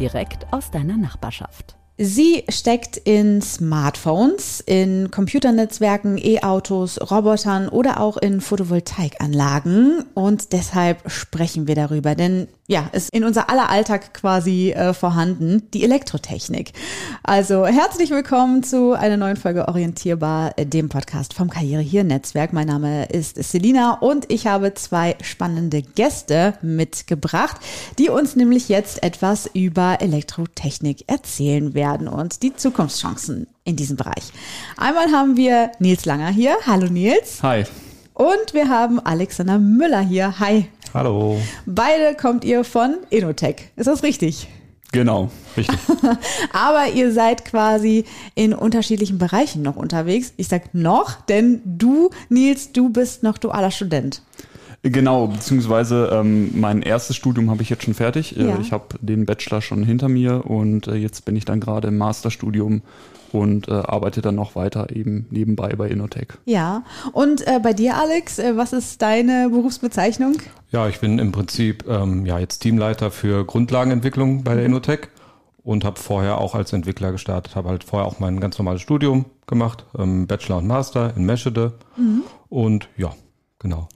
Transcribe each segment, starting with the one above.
direkt aus deiner Nachbarschaft. Sie steckt in Smartphones, in Computernetzwerken, E-Autos, Robotern oder auch in Photovoltaikanlagen. Und deshalb sprechen wir darüber, denn ja, ist in unser aller Alltag quasi äh, vorhanden, die Elektrotechnik. Also herzlich willkommen zu einer neuen Folge Orientierbar, äh, dem Podcast vom Karriere hier Netzwerk. Mein Name ist Selina und ich habe zwei spannende Gäste mitgebracht, die uns nämlich jetzt etwas über Elektrotechnik erzählen werden und die Zukunftschancen in diesem Bereich. Einmal haben wir Nils Langer hier. Hallo Nils. Hi. Und wir haben Alexander Müller hier. Hi. Hallo. Beide kommt ihr von Inotech. Ist das richtig? Genau, richtig. Aber ihr seid quasi in unterschiedlichen Bereichen noch unterwegs. Ich sag noch, denn du, Nils, du bist noch dualer Student. Genau, beziehungsweise ähm, mein erstes Studium habe ich jetzt schon fertig. Äh, Ja. Ich habe den Bachelor schon hinter mir und äh, jetzt bin ich dann gerade im Masterstudium und äh, arbeite dann noch weiter eben nebenbei bei Innotech. Ja. Und äh, bei dir, Alex, äh, was ist deine Berufsbezeichnung? Ja, ich bin im Prinzip ähm, ja jetzt Teamleiter für Grundlagenentwicklung bei der Innotech und habe vorher auch als Entwickler gestartet, habe halt vorher auch mein ganz normales Studium gemacht, ähm, Bachelor und Master in Meschede und ja, genau.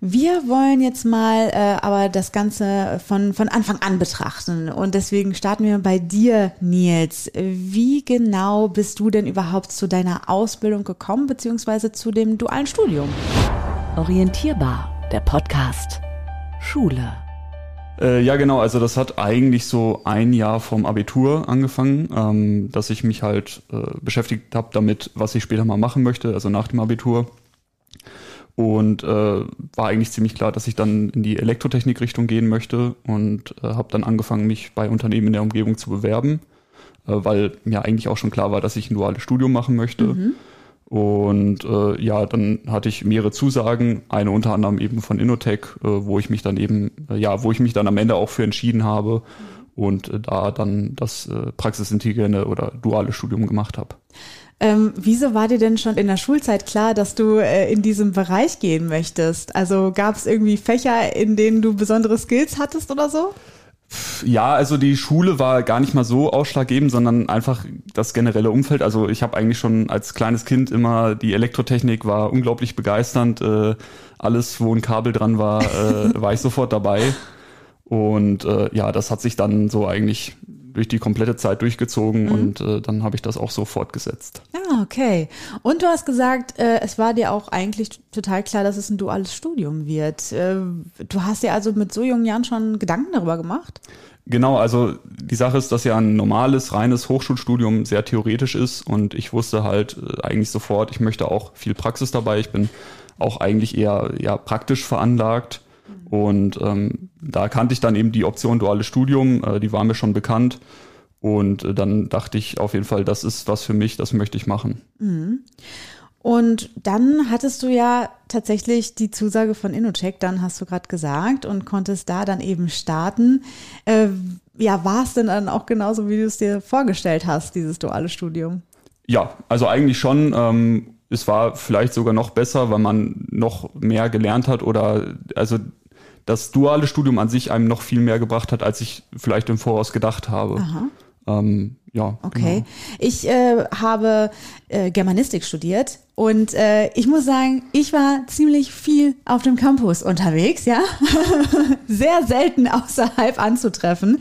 Wir wollen jetzt mal äh, aber das Ganze von, von Anfang an betrachten. Und deswegen starten wir bei dir, Nils. Wie genau bist du denn überhaupt zu deiner Ausbildung gekommen, beziehungsweise zu dem dualen Studium? Orientierbar, der Podcast. Schule. Äh, ja, genau, also das hat eigentlich so ein Jahr vom Abitur angefangen, ähm, dass ich mich halt äh, beschäftigt habe damit, was ich später mal machen möchte, also nach dem Abitur. Und äh, war eigentlich ziemlich klar, dass ich dann in die Elektrotechnik-Richtung gehen möchte und äh, habe dann angefangen, mich bei Unternehmen in der Umgebung zu bewerben, äh, weil mir eigentlich auch schon klar war, dass ich ein duales Studium machen möchte. Und äh, ja, dann hatte ich mehrere Zusagen, eine unter anderem eben von Innotech, äh, wo ich mich dann eben, äh, ja, wo ich mich dann am Ende auch für entschieden habe und äh, da dann das äh, praxisintegrierende oder duale Studium gemacht habe. Ähm, wieso war dir denn schon in der Schulzeit klar, dass du äh, in diesem Bereich gehen möchtest? Also gab es irgendwie Fächer, in denen du besondere Skills hattest oder so? Ja, also die Schule war gar nicht mal so ausschlaggebend, sondern einfach das generelle Umfeld. Also ich habe eigentlich schon als kleines Kind immer die Elektrotechnik war unglaublich begeisternd. Äh, alles, wo ein Kabel dran war, äh, war ich sofort dabei. Und äh, ja, das hat sich dann so eigentlich durch die komplette Zeit durchgezogen und äh, dann habe ich das auch so fortgesetzt. Ah, okay. Und du hast gesagt, äh, es war dir auch eigentlich total klar, dass es ein duales Studium wird. Äh, du hast dir also mit so jungen Jahren schon Gedanken darüber gemacht? Genau, also die Sache ist, dass ja ein normales, reines Hochschulstudium sehr theoretisch ist und ich wusste halt äh, eigentlich sofort, ich möchte auch viel Praxis dabei. Ich bin auch eigentlich eher ja, praktisch veranlagt und ähm, da kannte ich dann eben die Option duales Studium, äh, die war mir schon bekannt und äh, dann dachte ich auf jeden Fall, das ist was für mich, das möchte ich machen. Und dann hattest du ja tatsächlich die Zusage von Innotech, dann hast du gerade gesagt, und konntest da dann eben starten. Äh, ja, war es denn dann auch genauso, wie du es dir vorgestellt hast, dieses duale Studium? Ja, also eigentlich schon. Ähm, es war vielleicht sogar noch besser, weil man noch mehr gelernt hat oder also das duale Studium an sich einem noch viel mehr gebracht hat, als ich vielleicht im Voraus gedacht habe. Ähm, ja. Okay. Ich äh, habe äh, Germanistik studiert und äh, ich muss sagen, ich war ziemlich viel auf dem Campus unterwegs, ja. Sehr selten außerhalb anzutreffen.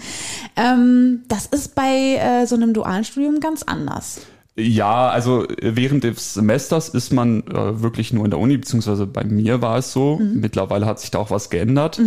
Ähm, das ist bei äh, so einem dualen Studium ganz anders. Ja, also äh, während des Semesters ist man äh, wirklich nur in der Uni, beziehungsweise bei mir war es so. Mittlerweile hat sich da auch was geändert.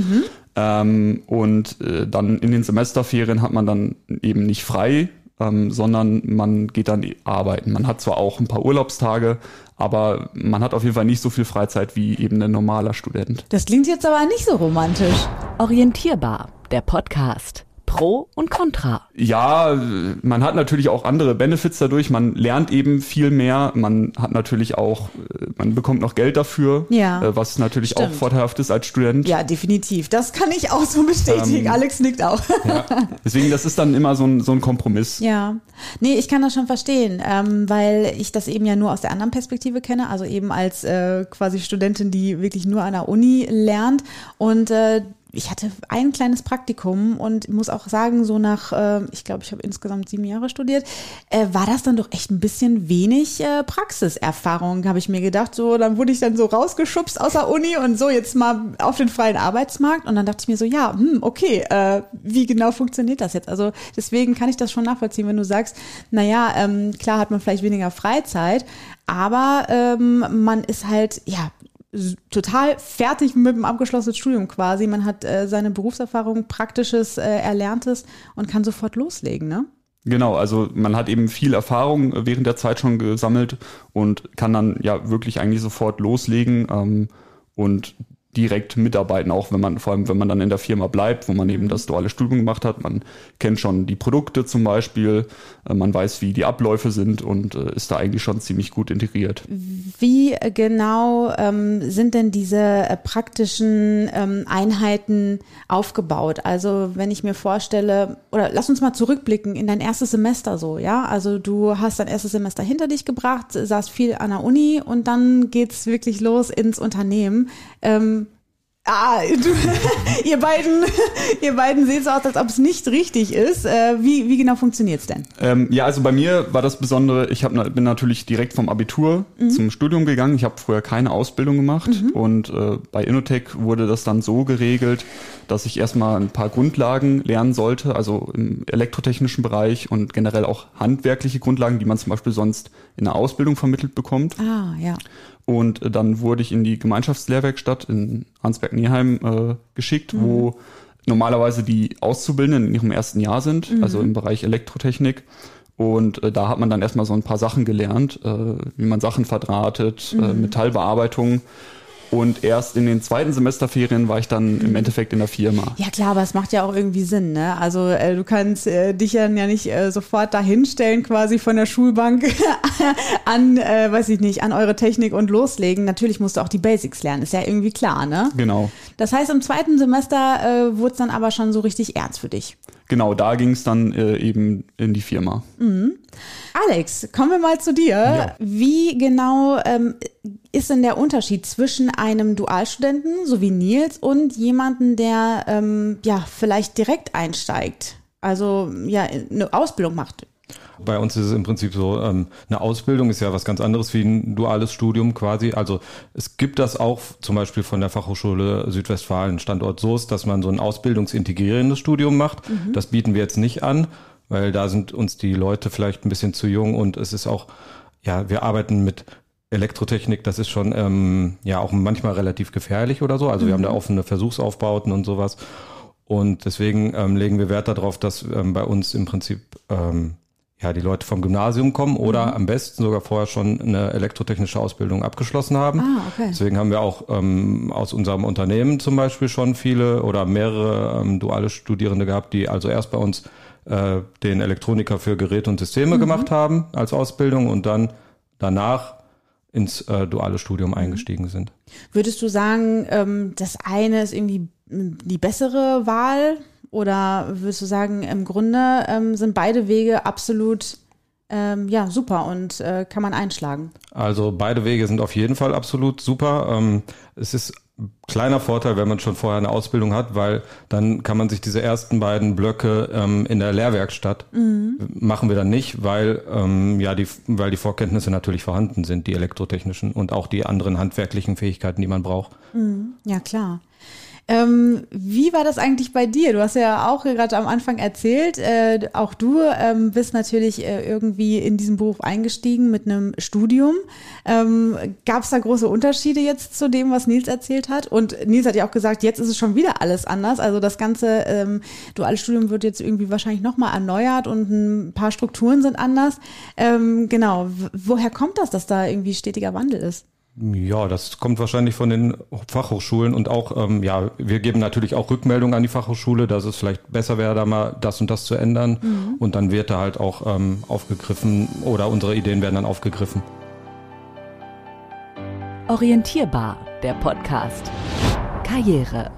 Ähm, und äh, dann in den Semesterferien hat man dann eben nicht frei, ähm, sondern man geht dann arbeiten. Man hat zwar auch ein paar Urlaubstage, aber man hat auf jeden Fall nicht so viel Freizeit wie eben ein normaler Student. Das klingt jetzt aber nicht so romantisch. Orientierbar, der Podcast. Pro und Contra. Ja, man hat natürlich auch andere Benefits dadurch. Man lernt eben viel mehr. Man hat natürlich auch, äh, man bekommt noch Geld dafür, Ja. äh, was natürlich Stimmt. auch vorteilhaft ist als Student. Ja, definitiv. Das kann ich auch so bestätigen. Ähm, Alex nickt auch. Deswegen, das ist dann immer so ein, so ein Kompromiss. Ja, nee, ich kann das schon verstehen, ähm, weil ich das eben ja nur aus der anderen Perspektive kenne, also eben als äh, quasi Studentin, die wirklich nur an der Uni lernt und äh, ich hatte ein kleines Praktikum und muss auch sagen, so nach, äh, ich glaube, ich habe insgesamt sieben Jahre studiert, äh, war das dann doch echt ein bisschen wenig äh, Praxiserfahrung, habe ich mir gedacht. So, dann wurde ich dann so rausgeschubst aus der Uni und so jetzt mal auf den freien Arbeitsmarkt. Und dann dachte ich mir so, ja, hm, okay, äh, wie genau funktioniert das jetzt? Also deswegen kann ich das schon nachvollziehen, wenn du sagst, naja, ähm, klar hat man vielleicht weniger Freizeit, aber ähm, man ist halt, ja, total fertig mit dem abgeschlossenen Studium quasi. Man hat äh, seine Berufserfahrung, praktisches, äh, Erlerntes und kann sofort loslegen, ne? Genau, also man hat eben viel Erfahrung äh, während der Zeit schon gesammelt und kann dann ja wirklich eigentlich sofort loslegen ähm, und direkt mitarbeiten, auch wenn man, vor allem wenn man dann in der Firma bleibt, wo man eben das duale Studium gemacht hat. Man kennt schon die Produkte zum Beispiel, äh, man weiß, wie die Abläufe sind und äh, ist da eigentlich schon ziemlich gut integriert. Wie genau ähm, sind denn diese äh, praktischen ähm, Einheiten aufgebaut? Also wenn ich mir vorstelle, oder lass uns mal zurückblicken in dein erstes Semester so, ja? Also du hast dein erstes Semester hinter dich gebracht, saßt viel an der Uni und dann geht's wirklich los ins Unternehmen. Ähm, Ah, du, ihr beiden, ihr beiden seht so aus, als ob es nicht richtig ist. Äh, wie, wie genau funktioniert's denn? Ähm, ja, also bei mir war das Besondere, ich hab, bin natürlich direkt vom Abitur zum Studium gegangen. Ich habe vorher keine Ausbildung gemacht und äh, bei Innotech wurde das dann so geregelt, dass ich erstmal ein paar Grundlagen lernen sollte, also im elektrotechnischen Bereich und generell auch handwerkliche Grundlagen, die man zum Beispiel sonst in der Ausbildung vermittelt bekommt. Ah, ja. Und äh, dann wurde ich in die Gemeinschaftslehrwerkstatt in Arnsberg-Neheim äh, geschickt, wo normalerweise die Auszubildenden in ihrem ersten Jahr sind, also im Bereich Elektrotechnik. Und äh, da hat man dann erstmal so ein paar Sachen gelernt, äh, wie man Sachen verdrahtet, äh, Metallbearbeitung. Und erst in den zweiten Semesterferien war ich dann im Endeffekt in der Firma. Ja klar, aber es macht ja auch irgendwie Sinn, ne? Also äh, du kannst äh, dich dann ja nicht äh, sofort dahinstellen, quasi von der Schulbank an, äh, weiß ich nicht, an eure Technik und loslegen. Natürlich musst du auch die Basics lernen, ist ja irgendwie klar, ne? Genau. Das heißt, im zweiten Semester äh, wurde es dann aber schon so richtig ernst für dich. Genau, da ging es dann äh, eben in die Firma. Alex, kommen wir mal zu dir. Ja. Wie genau ähm, ist denn der Unterschied zwischen einem Dualstudenten, so wie Nils, und jemanden, der ähm, ja vielleicht direkt einsteigt? Also ja, eine Ausbildung macht. Bei uns ist es im Prinzip so, ähm, eine Ausbildung ist ja was ganz anderes wie ein duales Studium quasi. Also es gibt das auch zum Beispiel von der Fachhochschule Südwestfalen Standort Soest, dass man so ein ausbildungsintegrierendes Studium macht. Das bieten wir jetzt nicht an, weil da sind uns die Leute vielleicht ein bisschen zu jung und es ist auch, ja, wir arbeiten mit Elektrotechnik, das ist schon ähm, ja auch manchmal relativ gefährlich oder so. Also wir haben da offene Versuchsaufbauten und sowas. Und deswegen ähm, legen wir Wert darauf, dass ähm, bei uns im Prinzip ähm, ja die Leute vom Gymnasium kommen oder am besten sogar vorher schon eine elektrotechnische Ausbildung abgeschlossen haben. Ah, okay. Deswegen haben wir auch ähm, aus unserem Unternehmen zum Beispiel schon viele oder mehrere ähm, duale Studierende gehabt, die also erst bei uns äh, den Elektroniker für Geräte und Systeme gemacht haben als Ausbildung und dann danach ins äh, duale Studium eingestiegen sind. Würdest du sagen, ähm, das eine ist irgendwie die bessere Wahl? Oder würdest du sagen, im Grunde ähm, sind beide Wege absolut ähm, ja, super und äh, kann man einschlagen? Also beide Wege sind auf jeden Fall absolut super. Ähm, es ist kleiner Vorteil, wenn man schon vorher eine Ausbildung hat, weil dann kann man sich diese ersten beiden Blöcke ähm, in der Lehrwerkstatt machen wir dann nicht, weil ähm, ja die weil die Vorkenntnisse natürlich vorhanden sind, die elektrotechnischen und auch die anderen handwerklichen Fähigkeiten, die man braucht. Ja, klar. Ähm, wie war das eigentlich bei dir? Du hast ja auch gerade am Anfang erzählt, äh, auch du ähm, bist natürlich äh, irgendwie in diesen Beruf eingestiegen mit einem Studium. Ähm, Gab es da große Unterschiede jetzt zu dem, was Nils erzählt hat? Und Nils hat ja auch gesagt, jetzt ist es schon wieder alles anders. Also das ganze ähm, duale Studium wird jetzt irgendwie wahrscheinlich nochmal erneuert und ein paar Strukturen sind anders. Ähm, genau, woher kommt das, dass da irgendwie stetiger Wandel ist? Ja, das kommt wahrscheinlich von den Fachhochschulen und auch, ähm, ja, wir geben natürlich auch Rückmeldungen an die Fachhochschule, dass es vielleicht besser wäre, da mal das und das zu ändern. Mhm. Und dann wird da halt auch ähm, aufgegriffen oder unsere Ideen werden dann aufgegriffen. Orientierbar, der Podcast. Karriere.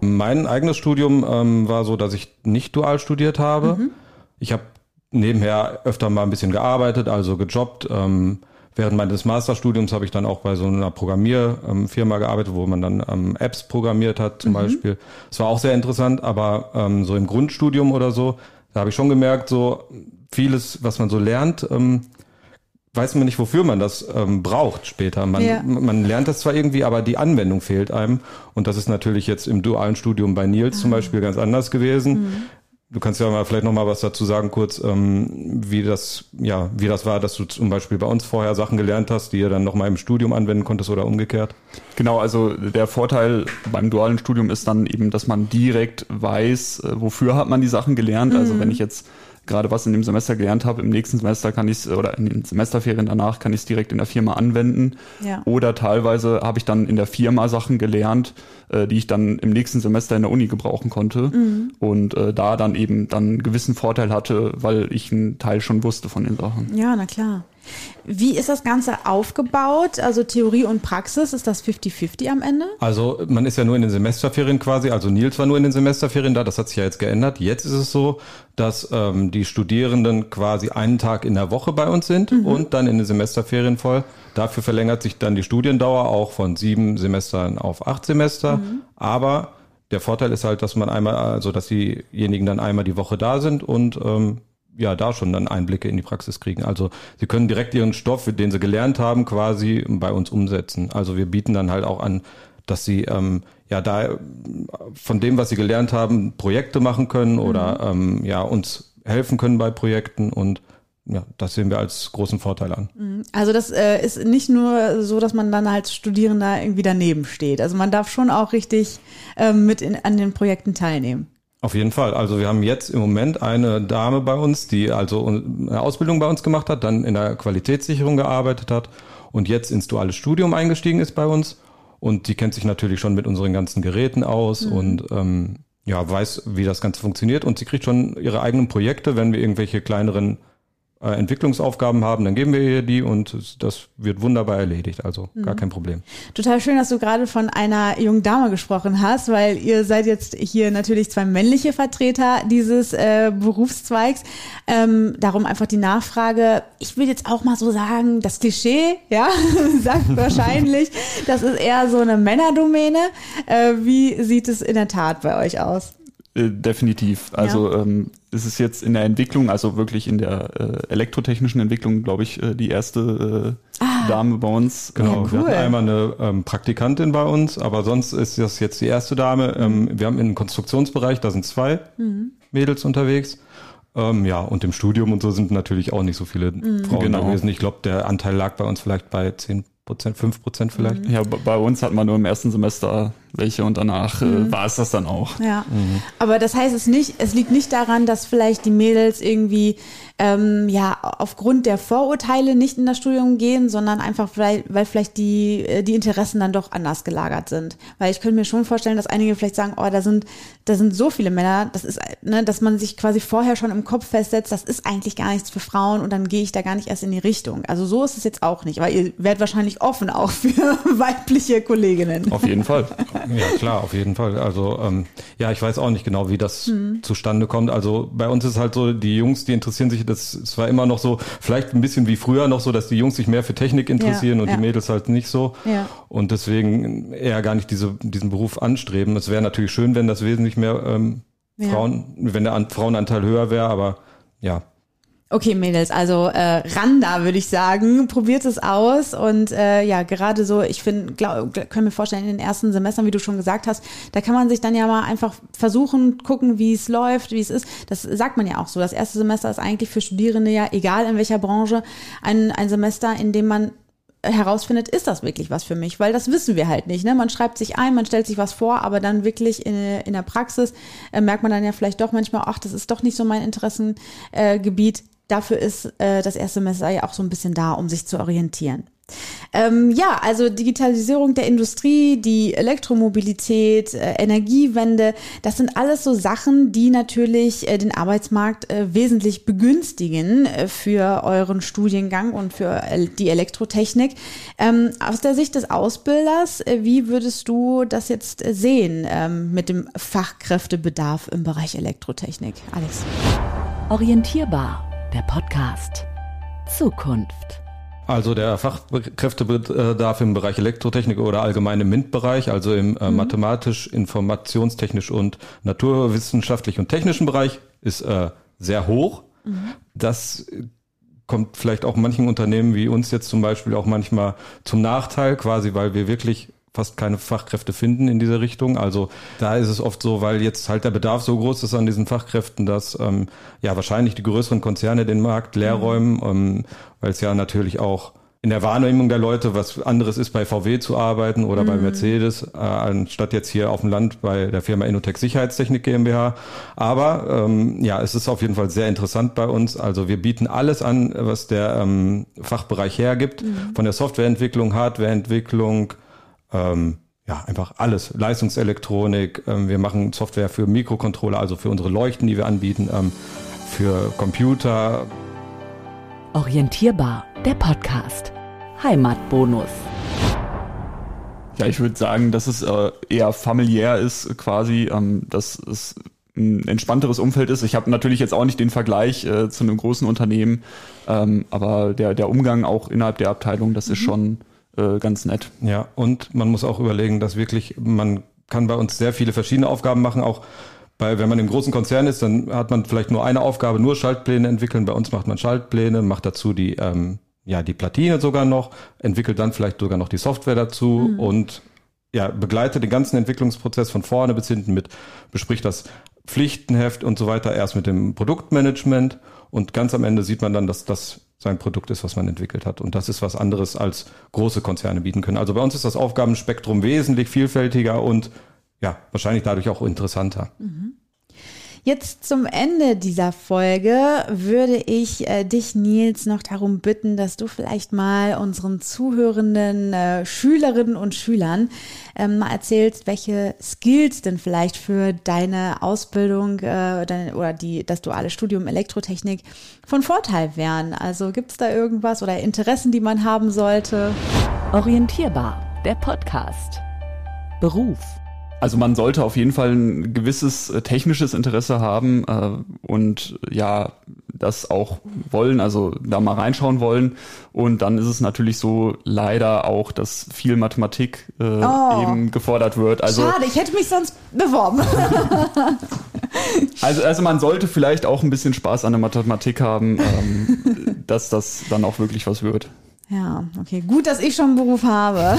Mein eigenes Studium ähm, war so, dass ich nicht dual studiert habe. Mhm. Ich habe nebenher öfter mal ein bisschen gearbeitet, also gejobbt. Ähm, Während meines Masterstudiums habe ich dann auch bei so einer Programmierfirma gearbeitet, wo man dann ähm, Apps programmiert hat zum mhm. Beispiel. Das war auch sehr interessant, aber ähm, so im Grundstudium oder so, da habe ich schon gemerkt, so vieles, was man so lernt, ähm, weiß man nicht, wofür man das ähm, braucht später. Man, ja. man lernt das zwar irgendwie, aber die Anwendung fehlt einem. Und das ist natürlich jetzt im dualen Studium bei Nils ah. zum Beispiel ganz anders gewesen. Mhm. Du kannst ja mal vielleicht noch mal was dazu sagen, kurz, ähm, wie das, ja, wie das war, dass du zum Beispiel bei uns vorher Sachen gelernt hast, die ihr dann noch mal im Studium anwenden konntest oder umgekehrt. Genau, also der Vorteil beim dualen Studium ist dann eben, dass man direkt weiß, äh, wofür hat man die Sachen gelernt. Also mhm. Also wenn ich jetzt gerade was in dem Semester gelernt habe, im nächsten Semester kann ich es, oder in den Semesterferien danach kann ich es direkt in der Firma anwenden. Ja. Oder teilweise habe ich dann in der Firma Sachen gelernt, äh, die ich dann im nächsten Semester in der Uni gebrauchen konnte. Mhm. Und äh, da dann eben dann einen gewissen Vorteil hatte, weil ich einen Teil schon wusste von den Sachen. Ja, na klar. Wie ist das Ganze aufgebaut? Also Theorie und Praxis, ist das 50-50 am Ende? Also man ist ja nur in den Semesterferien quasi, also Nils war nur in den Semesterferien da, das hat sich ja jetzt geändert. Jetzt ist es so, dass ähm, die Studierenden quasi einen Tag in der Woche bei uns sind mhm. und dann in den Semesterferien voll. Dafür verlängert sich dann die Studiendauer auch von sieben Semestern auf acht Semester. Mhm. Aber der Vorteil ist halt, dass man einmal, also dass diejenigen dann einmal die Woche da sind und ähm, ja da schon dann Einblicke in die Praxis kriegen. Also sie können direkt ihren Stoff, den sie gelernt haben, quasi bei uns umsetzen. Also wir bieten dann halt auch an, dass sie ähm, ja da von dem, was sie gelernt haben, Projekte machen können oder mhm. ähm, ja uns helfen können bei Projekten und ja, das sehen wir als großen Vorteil an. Mhm. Also das äh, ist nicht nur so, dass man dann als Studierender irgendwie daneben steht. Also man darf schon auch richtig ähm, mit in, an den Projekten teilnehmen. Auf jeden Fall. Also wir haben jetzt im Moment eine Dame bei uns, die also eine Ausbildung bei uns gemacht hat, dann in der Qualitätssicherung gearbeitet hat und jetzt ins duale Studium eingestiegen ist bei uns. Und die kennt sich natürlich schon mit unseren ganzen Geräten aus mhm. und ähm, ja, weiß, wie das Ganze funktioniert. Und sie kriegt schon ihre eigenen Projekte, wenn wir irgendwelche kleineren Entwicklungsaufgaben haben, dann geben wir ihr die und das wird wunderbar erledigt. Also mhm. gar kein Problem. Total schön, dass du gerade von einer jungen Dame gesprochen hast, weil ihr seid jetzt hier natürlich zwei männliche Vertreter dieses äh, Berufszweigs. Ähm, darum einfach die Nachfrage. Ich will jetzt auch mal so sagen, das Klischee, ja, sagt wahrscheinlich, das ist eher so eine Männerdomäne. Äh, wie sieht es in der Tat bei euch aus? Äh, definitiv. Also ja. ähm, ist es jetzt in der Entwicklung, also wirklich in der äh, elektrotechnischen Entwicklung, glaube ich, äh, die erste äh, ah, Dame bei uns. Genau, ja, cool. wir hatten einmal eine ähm, Praktikantin bei uns, aber sonst ist das jetzt die erste Dame. Ähm, wir haben im Konstruktionsbereich, da sind zwei mhm. Mädels unterwegs. Ähm, ja, und im Studium und so sind natürlich auch nicht so viele mhm. Frauen genau. gewesen. Ich glaube, der Anteil lag bei uns vielleicht bei zehn Prozent, fünf Prozent vielleicht. Ja, bei uns hat man nur im ersten Semester welche und danach äh, mhm. äh, war es das dann auch. Ja. Mhm. Aber das heißt es nicht, es liegt nicht daran, dass vielleicht die Mädels irgendwie ähm, ja aufgrund der Vorurteile nicht in das Studium gehen, sondern einfach vielleicht, weil vielleicht die, äh, die Interessen dann doch anders gelagert sind. Weil ich könnte mir schon vorstellen, dass einige vielleicht sagen, oh, da sind, da sind so viele Männer, das ist, ne, dass man sich quasi vorher schon im Kopf festsetzt, das ist eigentlich gar nichts für Frauen und dann gehe ich da gar nicht erst in die Richtung. Also so ist es jetzt auch nicht, weil ihr werdet wahrscheinlich offen auch für weibliche Kolleginnen. Auf jeden Fall. Ja, klar, auf jeden Fall. Also ähm, ja, ich weiß auch nicht genau, wie das mhm. zustande kommt. Also bei uns ist halt so, die Jungs, die interessieren sich, das es war immer noch so, vielleicht ein bisschen wie früher noch so, dass die Jungs sich mehr für Technik interessieren ja, und ja. die Mädels halt nicht so. Ja. Und deswegen eher gar nicht diese, diesen Beruf anstreben. Es wäre natürlich schön, wenn das wesentlich mehr ähm, Frauen, wenn der Frauenanteil höher wäre, aber ja, Okay, Mädels, also äh, ran da, würde ich sagen. Probiert es aus. Und äh, ja, gerade so, ich finde, können wir vorstellen, in den ersten Semestern, wie du schon gesagt hast, da kann man sich dann ja mal einfach versuchen, gucken, wie es läuft, wie es ist. Das sagt man ja auch so. Das erste Semester ist eigentlich für Studierende ja, egal in welcher Branche, ein, ein Semester, in dem man herausfindet, ist das wirklich was für mich? Weil das wissen wir halt nicht. Ne? Man schreibt sich ein, man stellt sich was vor, aber dann wirklich in, in der Praxis äh, merkt man dann ja vielleicht doch manchmal, ach, das ist doch nicht so mein Interessengebiet. Äh, dafür ist äh, das erste Semester ja auch so ein bisschen da, um sich zu orientieren. Ähm, ja, also Digitalisierung der Industrie, die Elektromobilität, äh, Energiewende, das sind alles so Sachen, die natürlich äh, den Arbeitsmarkt äh, wesentlich begünstigen äh, für euren Studiengang und für die Elektrotechnik. Ähm, aus der Sicht des Ausbilders, äh, wie würdest du das jetzt äh, sehen ähm, mit dem Fachkräftebedarf im Bereich Elektrotechnik? Alex. Orientierbar, der Podcast. Zukunft. Also der Fachkräftebedarf im Bereich Elektrotechnik oder allgemein im MINT-Bereich, also im äh, mhm. mathematisch, informationstechnisch und naturwissenschaftlich und technischen Bereich, ist äh, sehr hoch. Mhm. Das kommt vielleicht auch manchen Unternehmen wie uns jetzt zum Beispiel auch manchmal zum Nachteil, quasi weil wir wirklich fast keine Fachkräfte finden in dieser Richtung. Also da ist es oft so, weil jetzt halt der Bedarf so groß ist an diesen Fachkräften, dass ähm, ja wahrscheinlich die größeren Konzerne den Markt leer mhm. räumen, ähm, weil es ja natürlich auch in der Wahrnehmung der Leute was anderes ist, bei VW zu arbeiten oder mhm. bei Mercedes, äh, anstatt jetzt hier auf dem Land bei der Firma Innotech Sicherheitstechnik GmbH. Aber ähm, ja, es ist auf jeden Fall sehr interessant bei uns. Also wir bieten alles an, was der ähm, Fachbereich hergibt, mhm. von der Softwareentwicklung, Hardwareentwicklung, ähm, ja, einfach alles. Leistungselektronik, ähm, wir machen Software für Mikrocontroller, also für unsere Leuchten, die wir anbieten, ähm, für Computer. Orientierbar, der Podcast. Heimatbonus. Ja, ich würde sagen, dass es äh, eher familiär ist, quasi, ähm, dass es ein entspannteres Umfeld ist. Ich habe natürlich jetzt auch nicht den Vergleich äh, zu einem großen Unternehmen, ähm, aber der, der Umgang auch innerhalb der Abteilung, das mhm. ist schon äh, ganz nett. Ja, und man muss auch überlegen, dass wirklich, man kann bei uns sehr viele verschiedene Aufgaben machen, auch bei, wenn man im großen Konzern ist, dann hat man vielleicht nur eine Aufgabe, nur Schaltpläne entwickeln. Bei uns macht man Schaltpläne, macht dazu die, ähm, ja, die Platine sogar noch, entwickelt dann vielleicht sogar noch die Software dazu mhm. und ja, begleitet den ganzen Entwicklungsprozess von vorne bis hinten mit, bespricht das Pflichtenheft und so weiter erst mit dem Produktmanagement und ganz am Ende sieht man dann, dass das sein Produkt ist, was man entwickelt hat. Und das ist was anderes als große Konzerne bieten können. Also bei uns ist das Aufgabenspektrum wesentlich vielfältiger und ja, wahrscheinlich dadurch auch interessanter. Mhm. Jetzt zum Ende dieser Folge würde ich äh, dich, Nils, noch darum bitten, dass du vielleicht mal unseren zuhörenden äh, Schülerinnen und Schülern ähm, mal erzählst, welche Skills denn vielleicht für deine Ausbildung äh, deine, oder die, das duale Studium Elektrotechnik von Vorteil wären. Also gibt es da irgendwas oder Interessen, die man haben sollte? Orientierbar, der Podcast. Beruf also man sollte auf jeden Fall ein gewisses äh, technisches Interesse haben äh, und ja, das auch wollen, also da mal reinschauen wollen. Und dann ist es natürlich so leider auch, dass viel Mathematik äh, oh. eben gefordert wird. Also, Schade, ich hätte mich sonst beworben. also, also man sollte vielleicht auch ein bisschen Spaß an der Mathematik haben, ähm, dass das dann auch wirklich was wird. Ja, okay. Gut, dass ich schon einen Beruf habe.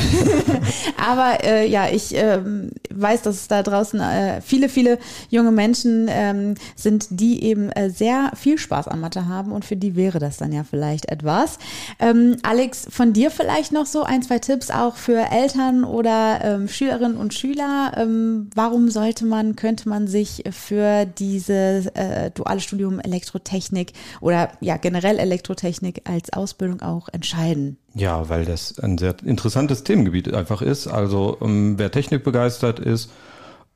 Aber äh, ja, ich ähm, weiß, dass es da draußen äh, viele, viele junge Menschen ähm, sind, die eben äh, sehr viel Spaß an Mathe haben und für die wäre das dann ja vielleicht etwas. Ähm, Alex, von dir vielleicht noch so ein, zwei Tipps auch für Eltern oder ähm, Schülerinnen und Schüler. Ähm, warum sollte man, könnte man sich für dieses äh, duale Studium Elektrotechnik oder ja generell Elektrotechnik als Ausbildung auch entscheiden? Ja, weil das ein sehr interessantes Themengebiet einfach ist. Also um, ähm, wer Technik begeistert ist,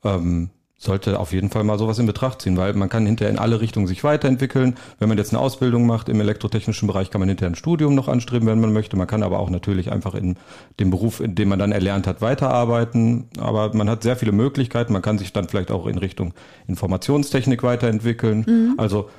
ähm, sollte auf jeden Fall mal sowas in Betracht ziehen, weil man kann hinterher in alle Richtungen sich weiterentwickeln. Wenn man jetzt eine Ausbildung macht im elektrotechnischen Bereich, kann man hinterher ein Studium noch anstreben, wenn man möchte. Man kann aber auch natürlich einfach in dem Beruf, in dem man dann erlernt hat, weiterarbeiten. Aber man hat sehr viele Möglichkeiten. Man kann sich dann vielleicht auch in Richtung Informationstechnik weiterentwickeln. Mhm. Also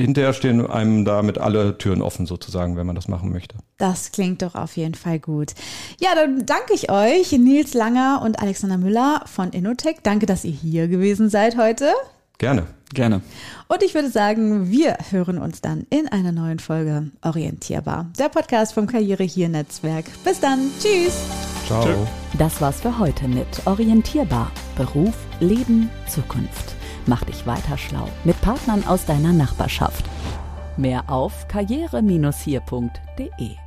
hinterher stehen einem damit alle Türen offen sozusagen, wenn man das machen möchte. Das klingt doch auf jeden Fall gut. Ja, dann danke ich euch, Nils Langer und Alexander Müller von Innotech. Danke, dass ihr hier gewesen seid heute. Gerne. Gerne. Und ich würde sagen, wir hören uns dann in einer neuen Folge Orientierbar. Der Podcast vom Karriere hier Netzwerk. Bis dann. Tschüss. Ciao. Das war's für heute mit Orientierbar. Beruf, Leben, Zukunft. Mach dich weiter schlau mit Partnern aus deiner Nachbarschaft. Mehr auf karriere-hier.de